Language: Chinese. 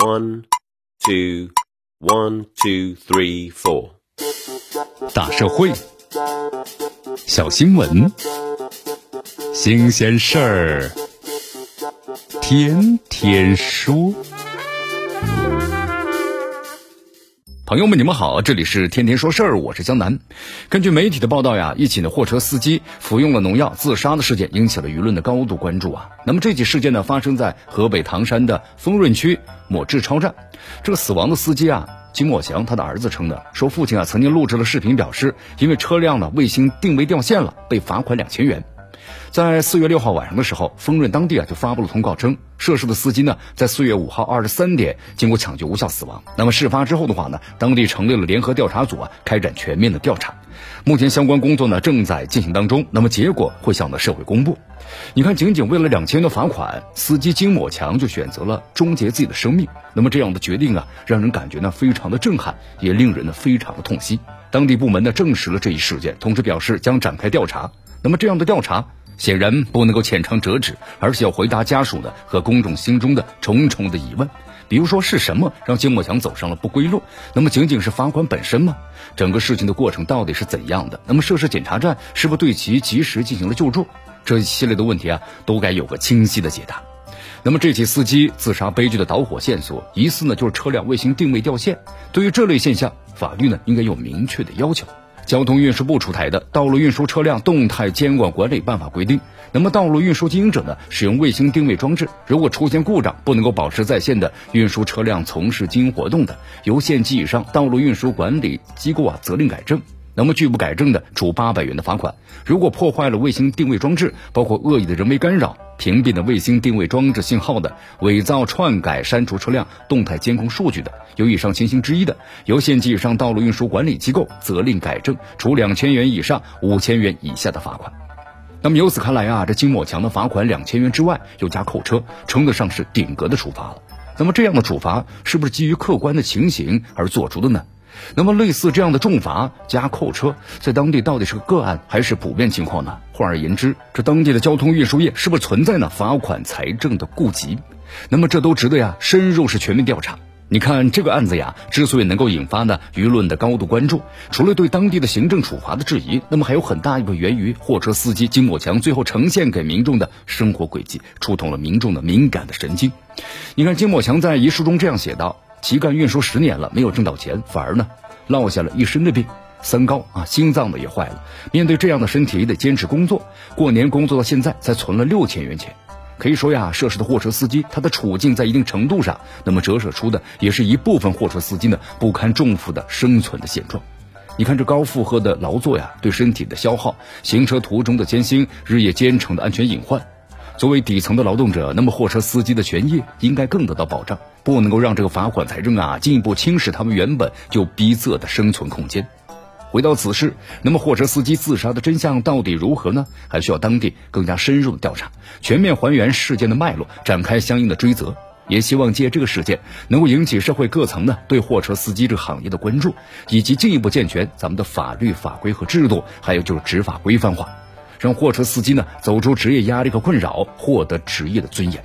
One, two, one, two, three, four. 大社会，小新闻，新鲜事儿，天天说。朋友们，你们好，这里是天天说事儿，我是江南。根据媒体的报道呀，一起的货车司机服用了农药自杀的事件引起了舆论的高度关注啊。那么这起事件呢，发生在河北唐山的丰润区某制超站。这个死亡的司机啊，金某祥，他的儿子称的，说父亲啊曾经录制了视频，表示因为车辆呢卫星定位掉线了，被罚款两千元。在四月六号晚上的时候，丰润当地啊就发布了通告称，涉事的司机呢在四月五号二十三点经过抢救无效死亡。那么事发之后的话呢，当地成立了联合调查组啊，开展全面的调查。目前相关工作呢正在进行当中，那么结果会向的社会公布。你看，仅仅为了两千元的罚款，司机金某强就选择了终结自己的生命。那么这样的决定啊，让人感觉呢非常的震撼，也令人呢非常的痛心。当地部门呢证实了这一事件，同时表示将展开调查。那么这样的调查。显然不能够浅尝辄止，而是要回答家属的和公众心中的重重的疑问。比如说，是什么让金某强走上了不归路？那么，仅仅是罚款本身吗？整个事情的过程到底是怎样的？那么，涉事检查站是不是对其及时进行了救助？这一系列的问题啊，都该有个清晰的解答。那么，这起司机自杀悲剧的导火线索，疑似呢就是车辆卫星定位掉线。对于这类现象，法律呢应该有明确的要求。交通运输部出台的《道路运输车辆动态监管管理办法》规定，那么道路运输经营者呢，使用卫星定位装置，如果出现故障，不能够保持在线的运输车辆从事经营活动的，由县级以上道路运输管理机构啊责令改正。那么拒不改正的，处八百元的罚款。如果破坏了卫星定位装置，包括恶意的人为干扰、屏蔽的卫星定位装置信号的、伪造、篡改、删除车辆动态监控数据的，有以上情形之一的，由县级以上道路运输管理机构责令改正，处两千元以上五千元以下的罚款。那么由此看来啊，这金某强的罚款两千元之外，又加扣车，称得上是顶格的处罚了。那么这样的处罚是不是基于客观的情形而做出的呢？那么，类似这样的重罚加扣车，在当地到底是个个案还是普遍情况呢？换而言之，这当地的交通运输业是不是存在呢罚款财政的顾及？那么，这都值得呀深入是全面调查。你看这个案子呀，之所以能够引发呢舆论的高度关注，除了对当地的行政处罚的质疑，那么还有很大一部分源于货车司机金某强最后呈现给民众的生活轨迹，触痛了民众的敏感的神经。你看金某强在遗书中这样写道。其干运输十年了，没有挣到钱，反而呢落下了一身的病，三高啊，心脏的也坏了。面对这样的身体，也得坚持工作。过年工作到现在，才存了六千元钱。可以说呀，涉事的货车司机，他的处境在一定程度上，那么折射出的也是一部分货车司机呢不堪重负的生存的现状。你看这高负荷的劳作呀，对身体的消耗，行车途中的艰辛，日夜兼程的安全隐患。作为底层的劳动者，那么货车司机的权益应该更得到保障，不能够让这个罚款财政啊进一步侵蚀他们原本就逼仄的生存空间。回到此事，那么货车司机自杀的真相到底如何呢？还需要当地更加深入的调查，全面还原事件的脉络，展开相应的追责。也希望借这个事件能够引起社会各层呢对货车司机这个行业的关注，以及进一步健全咱们的法律法规和制度，还有就是执法规范化。让货车司机呢走出职业压力和困扰，获得职业的尊严。